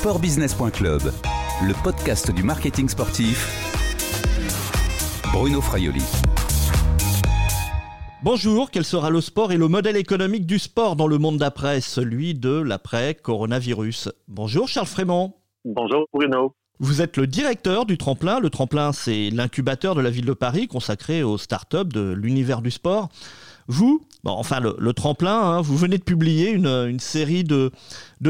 Sportbusiness.club, le podcast du marketing sportif. Bruno Fraioli. Bonjour, quel sera le sport et le modèle économique du sport dans le monde d'après, celui de l'après-coronavirus? Bonjour Charles Frémont. Bonjour Bruno. Vous êtes le directeur du Tremplin. Le Tremplin, c'est l'incubateur de la ville de Paris consacré aux startups de l'univers du sport. Vous, enfin le, tremplin, hein, vous venez de publier une, série de,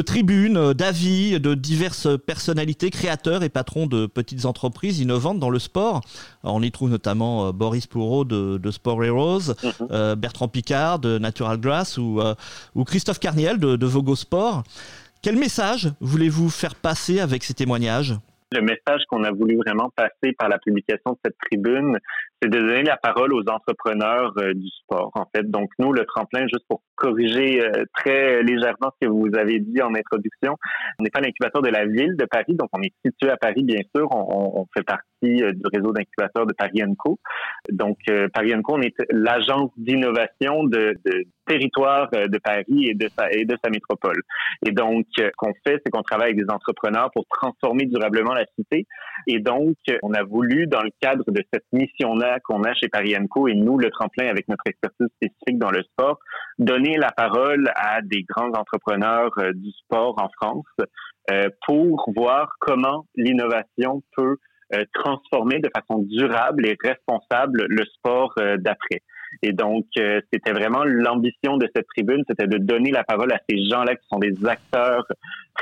tribunes, euh, d'avis de diverses personnalités, créateurs et patrons de petites entreprises innovantes dans le sport. on y trouve notamment euh, Boris Pourreau de, Sport Heroes, mhm. euh, Bertrand Picard de Natural Grass ou, Christophe Carniel de, de Vogo Sport. Quel message voulez-vous faire passer avec ces témoignages? Le message qu'on a voulu vraiment passer par la publication de cette tribune, c'est de donner la parole aux entrepreneurs euh, du sport, en fait. Donc, nous, le tremplin, juste pour corriger euh, très légèrement ce que vous avez dit en introduction, on n'est pas l'incubateur de la ville de Paris, donc on est situé à Paris, bien sûr. On, on fait partie euh, du réseau d'incubateurs de Paris Co. Donc, Paris Co, on est l'agence d'innovation de, de territoire de Paris et de sa, et de sa métropole. Et donc, ce qu'on fait, c'est qu'on travaille avec des entrepreneurs pour transformer durablement la cité. Et donc, on a voulu, dans le cadre de cette mission-là, qu'on a chez Paris et nous, le tremplin avec notre expertise spécifique dans le sport, donner la parole à des grands entrepreneurs euh, du sport en France euh, pour voir comment l'innovation peut euh, transformer de façon durable et responsable le sport d'après. Et donc, c'était vraiment l'ambition de cette tribune, c'était de donner la parole à ces gens-là qui sont des acteurs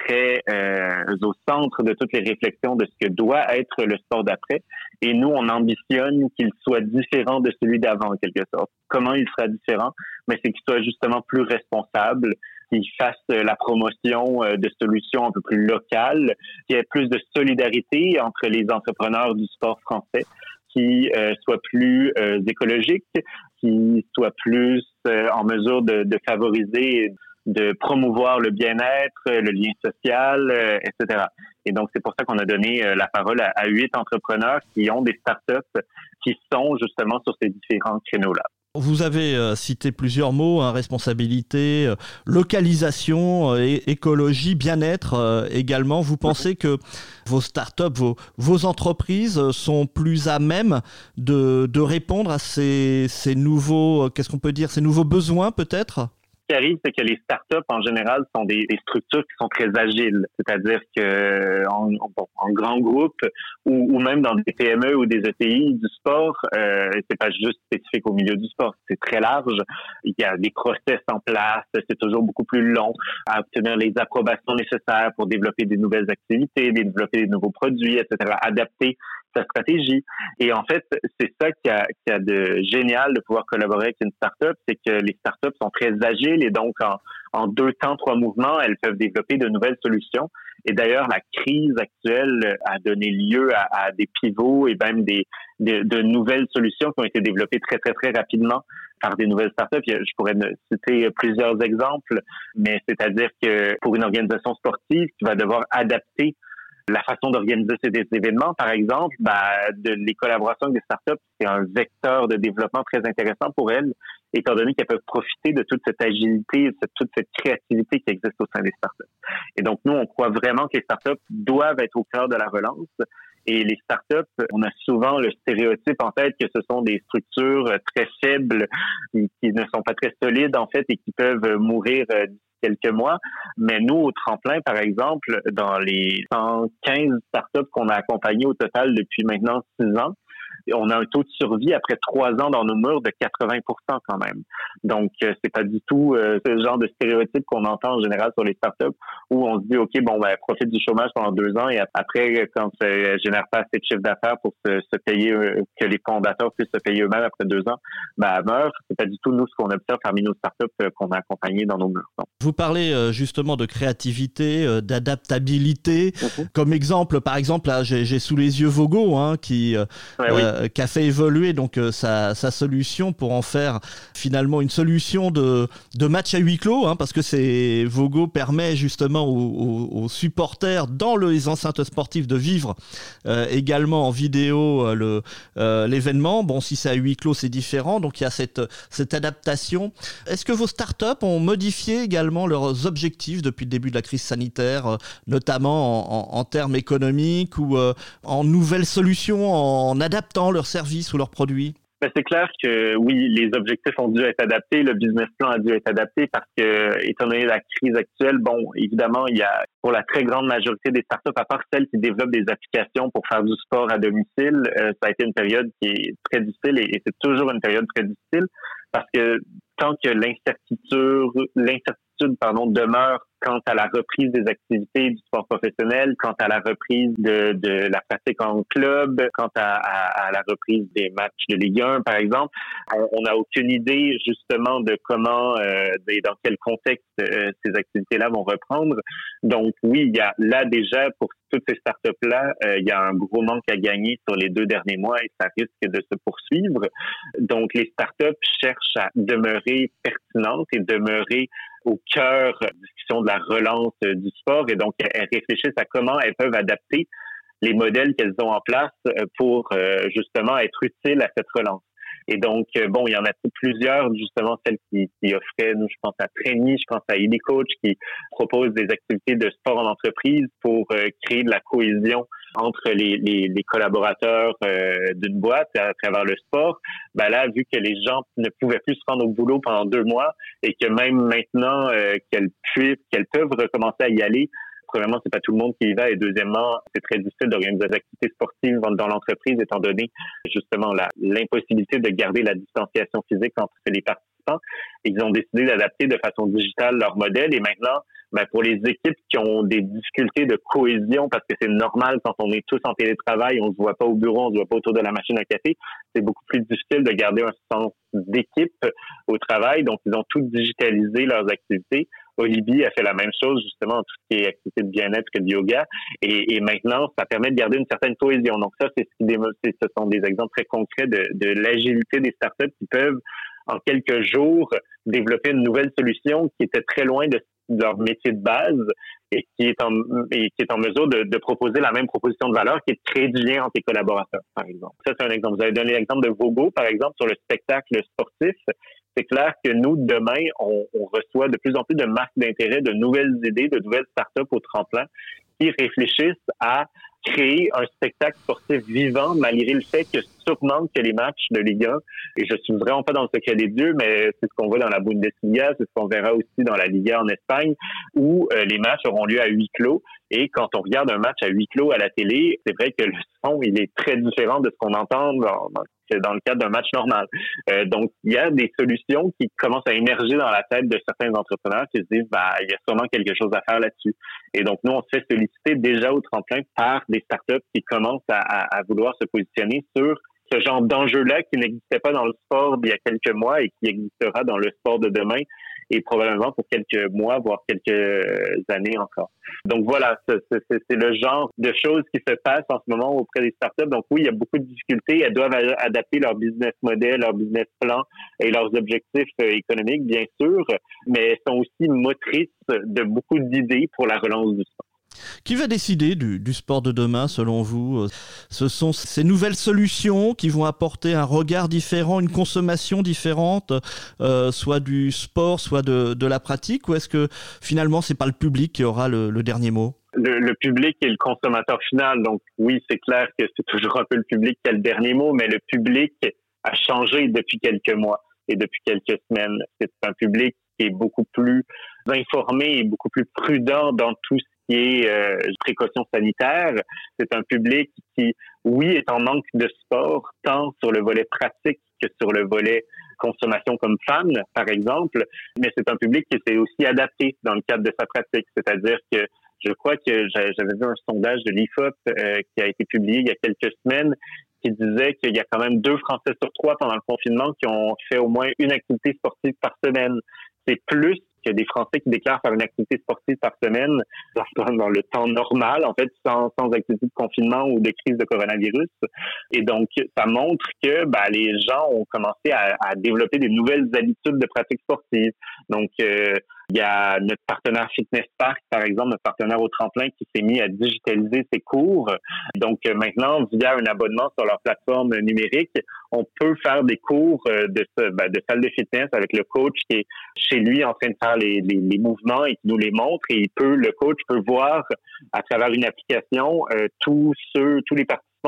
très euh, au centre de toutes les réflexions de ce que doit être le sport d'après. Et nous, on ambitionne qu'il soit différent de celui d'avant, en quelque sorte. Comment il sera différent? Mais c'est qu'il soit justement plus responsable, qu'il fasse la promotion euh, de solutions un peu plus locales, qu'il y ait plus de solidarité entre les entrepreneurs du sport français qui euh, soit plus euh, écologique, qui soit plus euh, en mesure de, de, favoriser, de promouvoir le bien-être, le lien social, etc. Et donc, c'est pour ça qu'on a donné la parole à huit entrepreneurs qui ont des startups qui sont justement sur ces différents créneaux-là. Vous avez euh, cité plusieurs mots, hein, responsabilité, euh, localisation, euh, écologie, bien-être également. Vous pensez que vos startups, vos, entreprises sont plus à même de, répondre à ces nouveaux, qu'est-ce qu'on peut dire, ces nouveaux besoins peut-être? Qui arrive, c'est que les startups, en général, sont des, structures qui sont très agiles. C'est-à-dire que en, en, grand groupe ou, ou, même dans des PME ou des ETI du sport, euh, c'est pas juste spécifique au milieu du sport, c'est très large. Il y a des process en place, c'est toujours beaucoup plus long à obtenir les approbations nécessaires pour développer des nouvelles activités, développer des nouveaux produits, etc., adapter sa stratégie. Et en fait, c'est ça qui a, qui a de génial de pouvoir collaborer avec une startup, c'est que les startups sont très agiles et donc en, deux temps, trois mouvements, elles peuvent développer de nouvelles solutions. Et d'ailleurs, la crise actuelle a donné lieu à, des pivots et même des, de, de, nouvelles solutions qui ont été développées très, très, très rapidement par des nouvelles startups. Je pourrais citer plusieurs exemples, mais c'est-à-dire que pour une organisation sportive qui va devoir adapter la façon d'organiser ces événements, par exemple, bah, de, les collaborations avec des startups, c'est un vecteur de développement très intéressant pour elles, étant donné qu'elles peuvent profiter de toute cette agilité, de toute cette créativité qui existe au sein des startups. Et donc, nous, on croit vraiment que les startups doivent être au cœur de la relance. Et les startups, on a souvent le stéréotype en tête que ce sont des structures très faibles, qui, ne sont pas très solides en fait et qui peuvent mourir euh, quelques mois. Mais nous, au tremplin, par exemple, dans les 115 startups qu'on a accompagnées au total depuis maintenant six ans, on a un taux de survie après trois ans dans nos murs de 80% quand même. Donc, euh, c'est pas du tout euh, ce genre de stéréotype qu'on entend en général sur les startups où on se dit, OK, bon, ben, profite du chômage pendant deux ans et après, quand ça génère pas assez de chiffre d'affaires pour se, payer, euh, que les fondateurs puissent se payer eux-mêmes après deux ans, ben, meurt. C'est pas du tout nous ce qu'on observe parmi nos startups qu'on a accompagnés dans nos murs. Vous parlez justement de créativité, d'adaptabilité. Mm-hmm. Comme exemple, par exemple, j'ai sous les yeux Vogo, hein, qui qu'a fait évoluer donc sa, solution pour en faire finalement une solution de, match à huis clos, hein, parce que c'est Vogo permet justement aux, supporters dans les enceintes sportives de vivre également en vidéo le l'événement. Bon, si c'est à huis clos, c'est différent, donc il y a cette cette adaptation. Est-ce que vos startups ont modifié également leurs objectifs depuis le début de la crise sanitaire, notamment en, en termes économiques ou en nouvelles solutions, en adaptant leurs services ou leurs produits? Ben, c'est clair que oui, les objectifs ont dû être adaptés, le business plan a dû être adapté parce que, étant donné la crise actuelle, bon, évidemment, il y a pour la très grande majorité des startups, à part celles qui développent des applications pour faire du sport à domicile, euh, ça a été une période qui est très difficile et, c'est toujours une période très difficile parce que tant que l'incertitude pardon demeure quant à la reprise des activités du sport professionnel, quant à la reprise de, de la pratique en club, quant à, à, la reprise des matchs de Ligue 1, par exemple. On n'a aucune idée justement de comment euh, et dans quel contexte euh, ces activités-là vont reprendre. Donc oui, il y a là déjà pour toutes ces startups-là, euh, il y a un gros manque à gagner sur les deux derniers mois et ça risque de se poursuivre. Donc les startups cherchent à demeurer pertinentes et demeurer au cœur discussion de la relance euh, du sport et donc elles réfléchissent à comment elles peuvent adapter les modèles qu'elles ont en place euh, pour euh, justement être utiles à cette relance. Et donc, bon, il y en a plusieurs, justement, celles qui, qui offraient, nous, je pense à Trainy, je pense à Elite Coach, qui propose des activités de sport en entreprise pour créer de la cohésion entre les, les, les collaborateurs euh, d'une boîte à travers le sport, ben là, vu que les gens ne pouvaient plus se rendre au boulot pendant deux mois et que même maintenant euh, qu'elles puissent, qu'elles peuvent recommencer à y aller, premièrement, c'est pas tout le monde qui y va, et deuxièmement, c'est très difficile d'organiser des activités sportives dans l'entreprise, étant donné justement l'impossibilité de garder la distanciation physique entre les Ils ont décidé d'adapter de façon digitale leur modèle, et maintenant, ben, pour les équipes qui ont des difficultés de cohésion, parce que c'est normal quand on est tous en télétravail, on se voit pas au bureau, on se voit pas autour de la machine à café, c'est beaucoup plus difficile de garder un sens d'équipe au travail. Donc, ils ont tout digitalisé leurs activités. Olivier a fait la même chose, justement, en tout ce qui est activité de bien-être que de yoga. Et, maintenant, ça permet de garder une certaine cohésion. Donc, ça, c'est ce, qui ce sont des exemples très concrets de l'agilité des startups qui peuvent en quelques jours développer une nouvelle solution qui était très loin de leur métier de base et qui est en, mesure de, de, proposer la même proposition de valeur qui est de créer du lien entre les collaborateurs, par exemple. Ça, c'est un exemple. Vous avez donné l'exemple de Vogo, par exemple, sur le spectacle sportif. C'est clair que nous, demain, on, on reçoit de plus en plus de marques d'intérêt, de nouvelles idées, de nouvelles startups au tremplin qui réfléchissent à créer un spectacle sportif vivant malgré le fait que sûrement que les matchs de Ligue 1, et je suis vraiment pas dans le secret des dieux, mais c'est ce qu'on voit dans la Bundesliga, c'est ce qu'on verra aussi dans la Liga en Espagne, où euh, les matchs auront lieu à huis clos. Et quand on regarde un match à huis clos à la télé, c'est vrai que le son, il est très différent de ce qu'on entend dans, dans le cadre d'un match normal. Euh, donc, il y a des solutions qui commencent à émerger dans la tête de certains entrepreneurs qui se disent, bah, il y a sûrement quelque chose à faire là-dessus. Et donc, nous, on se fait solliciter déjà au tremplin par des startups qui commencent à vouloir se positionner sur ce genre d'enjeu-là qui n'existait pas dans le sport il y a quelques mois et qui existera dans le sport de demain et probablement pour quelques mois, voire quelques années encore. Donc voilà, c'est le genre de choses qui se passent en ce moment auprès des startups. Donc oui, il y a beaucoup de difficultés. Elles doivent adapter leur business model, leur business plan et leurs objectifs euh, économiques, bien sûr, mais elles sont aussi motrices de beaucoup d'idées pour la relance du sport. Qui va décider du, sport de demain selon vous euh, Ce sont ces nouvelles solutions qui vont apporter un regard différent, une consommation différente, euh, soit du sport, soit de, la pratique, ou est-ce que finalement c'est pas le public qui aura le, dernier mot? Le, public est le consommateur final. Donc oui, c'est clair que c'est toujours un peu le public qui a le dernier mot, mais le public a changé depuis quelques mois et depuis quelques semaines. C'est un public qui est beaucoup plus informé et beaucoup plus prudent dans tout ce qui est euh, précaution sanitaire. C'est un public qui, oui, est en manque de sport, tant sur le volet pratique que sur le volet consommation comme fan, par exemple, mais c'est un public qui s'est aussi adapté dans le cadre de sa pratique. C'est-à-dire que je crois que j'avais vu un sondage de l'IFOP euh, qui a été publié il y a quelques semaines qui disait qu'il y a quand même deux Français sur trois pendant le confinement qui ont fait au moins une activité sportive par semaine. C'est plus qu'il y a des Français qui déclarent faire une activité sportive par semaine dans, le temps normal, en fait, sans, sans activité de confinement ou de crise de coronavirus. Et donc, ça montre que ben, les gens ont commencé à, à, développer des nouvelles habitudes de pratique sportive. Donc, euh, il y a notre partenaire Fitness Park, par exemple, notre partenaire au tremplin qui s'est mis à digitaliser ses cours. Donc euh, maintenant, via un abonnement sur leur plateforme numérique, on peut faire des cours euh, de, ben, de salle de fitness avec le coach qui est chez lui en train de faire les, mouvements et qui nous les montre. Et il peut, le coach peut voir à travers une application euh, tous ceux, tous les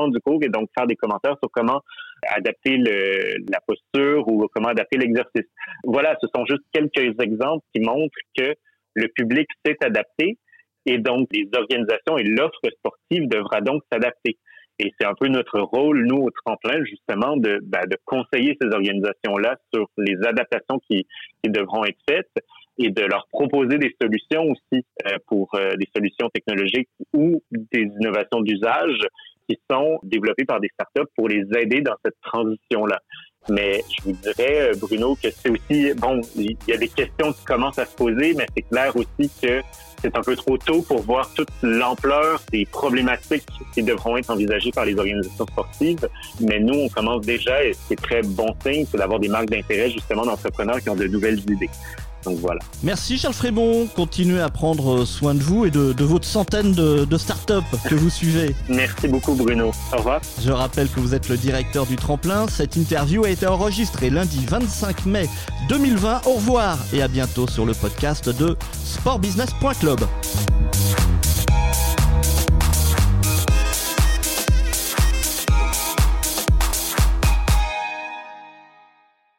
du cours et donc faire des commentaires sur comment adapter la posture ou comment adapter l'exercice. Voilà, ce sont juste quelques exemples qui montrent que le public s'est adapté et donc les organisations et l'offre sportive devra donc s'adapter. Et c'est un peu notre rôle, nous, au tremplin, justement, de, ben, de conseiller ces organisations-là sur les adaptations qui, qui, devront être faites et de leur proposer des solutions aussi euh, pour euh, des solutions technologiques ou des innovations d'usage qui sont développées par des startups pour les aider dans cette transition-là. Mais je vous dirais, euh, Bruno, que c'est aussi, bon, il y a des questions qui commencent à se poser, mais c'est clair aussi que c'est un peu trop tôt pour voir toute l'ampleur des problématiques qui devront être envisagées par les organisations sportives. Mais nous, on commence déjà, et c'est très bon signe, c'est d'avoir des marques d'intérêt justement d'entrepreneurs qui ont de nouvelles idées. Donc voilà. Merci Charles Frébon. Continuez à prendre soin de vous et de, votre centaine de, de startups que vous suivez. Merci beaucoup Bruno. Au revoir. Je rappelle que vous êtes le directeur du tremplin. Cette interview a été enregistrée lundi 25 mai 2020. Au revoir et à bientôt sur le podcast de sportbusiness.club.